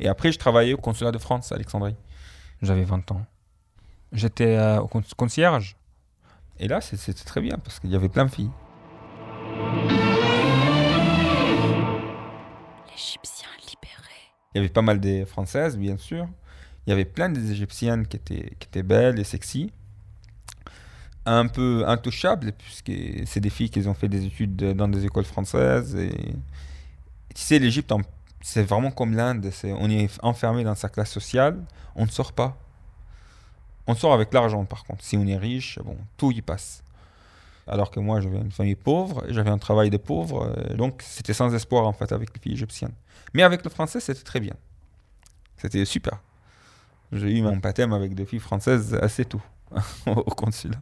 Et après, je travaillais au consulat de France à Alexandrie. J'avais 20 ans. J'étais euh, au concierge. Et là, c'était très bien parce qu'il y avait plein de filles. L'Égyptien libéré. Il y avait pas mal des Françaises, bien sûr. Il y avait plein des Égyptiennes qui étaient, qui étaient belles et sexy. Un peu intouchables, puisque c'est des filles qui ont fait des études dans des écoles françaises. Et... Tu sais, l'Égypte, c'est vraiment comme l'Inde. On est enfermé dans sa classe sociale, on ne sort pas. On sort avec l'argent, par contre. Si on est riche, bon, tout y passe. Alors que moi, j'avais une famille pauvre, j'avais un travail de pauvre, euh, donc c'était sans espoir, en fait, avec les filles égyptiennes. Mais avec le français, c'était très bien. C'était super. J'ai eu mon baptême avec des filles françaises assez tôt, au consulat.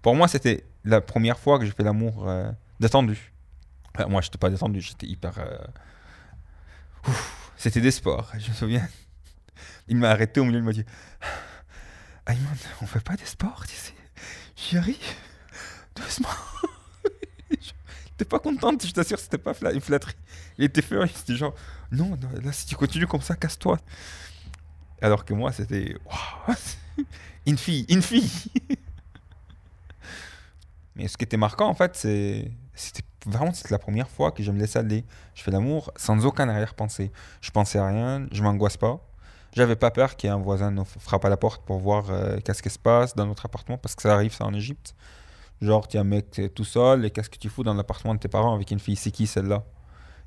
Pour moi, c'était la première fois que j'ai fait l'amour euh, détendu. moi, je n'étais pas détendu, j'étais hyper... Euh, c'était des sports, je me souviens. Il m'a arrêté au milieu, il m'a dit Ayman, on fait pas des sports ici. Chérie, doucement. T'es pas contente, je t'assure, c'était pas une flatterie. Il était furieux, c'était genre, non, là, si tu continues comme ça, casse-toi. Alors que moi, c'était, une fille, une fille. Mais ce qui était marquant, en fait, c'était vraiment la première fois que je me laissais aller. Je fais l'amour sans aucun arrière-pensée. Je pensais à rien, je m'angoisse pas. J'avais pas peur qu'il y ait un voisin nous frappe à la porte pour voir euh, qu'est-ce qui se passe dans notre appartement, parce que ça arrive ça en Égypte. Genre, tu es un mec tout seul, et qu'est-ce que tu fous dans l'appartement de tes parents avec une fille? C'est qui celle-là?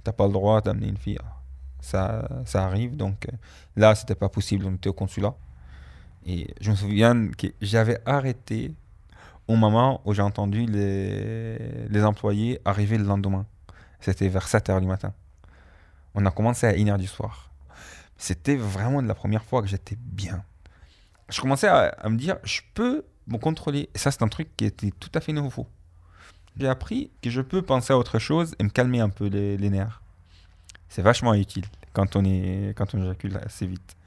T'as pas le droit d'amener une fille. Ça, ça arrive, donc euh, là, c'était pas possible, on était au consulat. Et je me souviens que j'avais arrêté au moment où j'ai entendu les, les employés arriver le lendemain. C'était vers 7h du matin. On a commencé à 1h du soir. C'était vraiment la première fois que j'étais bien. Je commençais à, me dire, je peux me contrôler. Et ça, c'est un truc qui était tout à fait nouveau. J'ai appris que je peux penser à autre chose et me calmer un peu les, nerfs. C'est vachement utile quand on, est, quand on éjacule assez vite.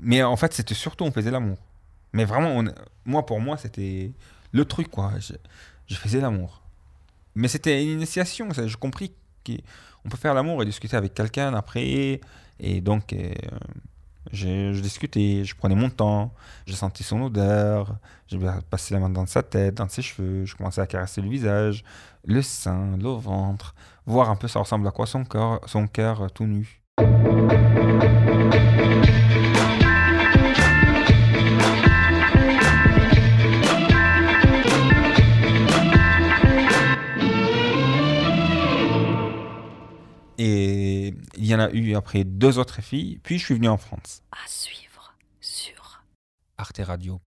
Mais en fait, c'était surtout, on faisait l'amour. Mais vraiment, moi, pour moi, c'était le truc, quoi. Je, je faisais l'amour. Mais c'était une initiation. J'ai compris qu'on peut faire l'amour et discuter avec quelqu'un après et donc, euh, je, discutais, je prenais mon temps, j'ai senti son odeur, je passé la main dans sa tête, dans ses cheveux, je commençais à caresser le visage, le sein, le ventre, voir un peu ça ressemble à quoi son corps, son cœur euh, tout nu. Et il y en a eu après deux autres filles, puis je suis venu en France. À suivre sur arteradio.com.